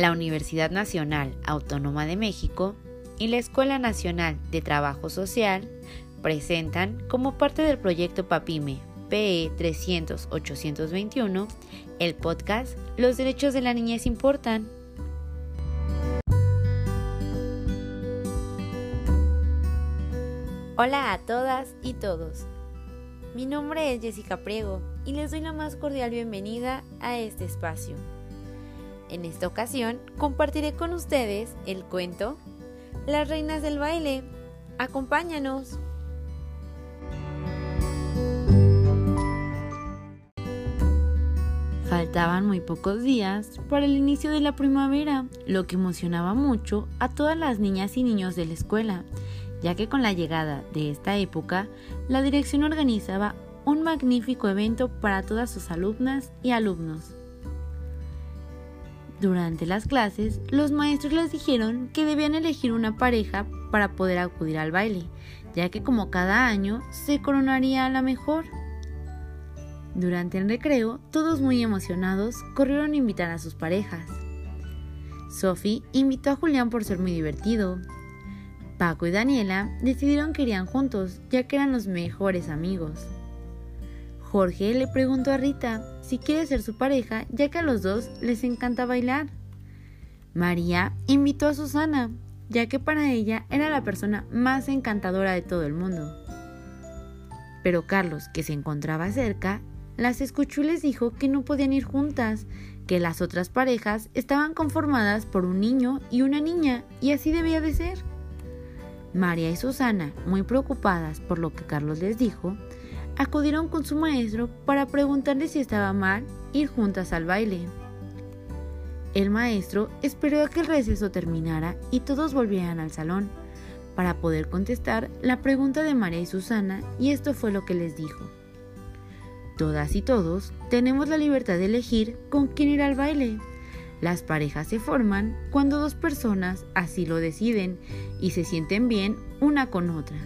la Universidad Nacional Autónoma de México y la Escuela Nacional de Trabajo Social presentan como parte del proyecto PAPIME PE 300-821 el podcast Los derechos de la niñez importan. Hola a todas y todos. Mi nombre es Jessica Priego y les doy la más cordial bienvenida a este espacio. En esta ocasión compartiré con ustedes el cuento Las Reinas del Baile. Acompáñanos. Faltaban muy pocos días para el inicio de la primavera, lo que emocionaba mucho a todas las niñas y niños de la escuela, ya que con la llegada de esta época, la dirección organizaba un magnífico evento para todas sus alumnas y alumnos. Durante las clases, los maestros les dijeron que debían elegir una pareja para poder acudir al baile, ya que como cada año se coronaría a la mejor. Durante el recreo, todos muy emocionados corrieron a invitar a sus parejas. Sophie invitó a Julián por ser muy divertido. Paco y Daniela decidieron que irían juntos, ya que eran los mejores amigos. Jorge le preguntó a Rita si quiere ser su pareja, ya que a los dos les encanta bailar. María invitó a Susana, ya que para ella era la persona más encantadora de todo el mundo. Pero Carlos, que se encontraba cerca, las escuchó y les dijo que no podían ir juntas, que las otras parejas estaban conformadas por un niño y una niña, y así debía de ser. María y Susana, muy preocupadas por lo que Carlos les dijo, acudieron con su maestro para preguntarle si estaba mal ir juntas al baile. El maestro esperó a que el receso terminara y todos volvieran al salón para poder contestar la pregunta de María y Susana y esto fue lo que les dijo. Todas y todos tenemos la libertad de elegir con quién ir al baile. Las parejas se forman cuando dos personas así lo deciden y se sienten bien una con otra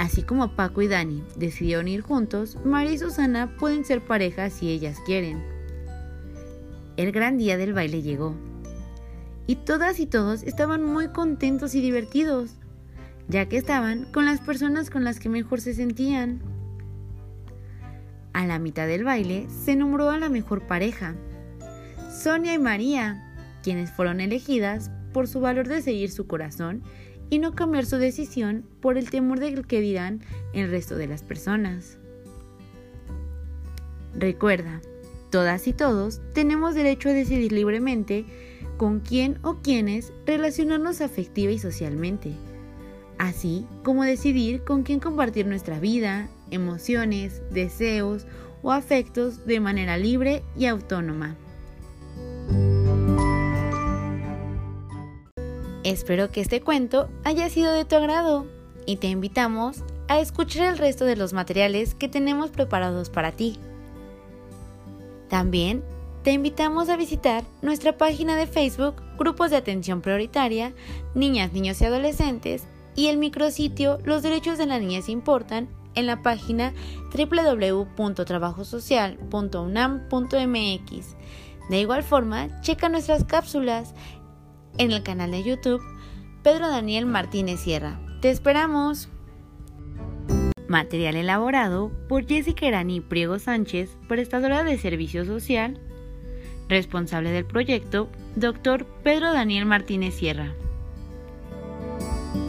Así como Paco y Dani decidieron ir juntos, María y Susana pueden ser pareja si ellas quieren. El gran día del baile llegó. Y todas y todos estaban muy contentos y divertidos, ya que estaban con las personas con las que mejor se sentían. A la mitad del baile se nombró a la mejor pareja, Sonia y María, quienes fueron elegidas por su valor de seguir su corazón y no cambiar su decisión por el temor de que dirán el resto de las personas. Recuerda, todas y todos tenemos derecho a decidir libremente con quién o quiénes relacionarnos afectiva y socialmente, así como decidir con quién compartir nuestra vida, emociones, deseos o afectos de manera libre y autónoma. Espero que este cuento haya sido de tu agrado y te invitamos a escuchar el resto de los materiales que tenemos preparados para ti. También te invitamos a visitar nuestra página de Facebook Grupos de Atención Prioritaria, Niñas, Niños y Adolescentes y el micrositio Los Derechos de la Niñez Importan en la página www.trabajosocial.unam.mx. De igual forma, checa nuestras cápsulas en el canal de YouTube Pedro Daniel Martínez Sierra. ¡Te esperamos! Material elaborado por Jessica Erani Priego Sánchez, prestadora de servicio social. Responsable del proyecto, Dr. Pedro Daniel Martínez Sierra.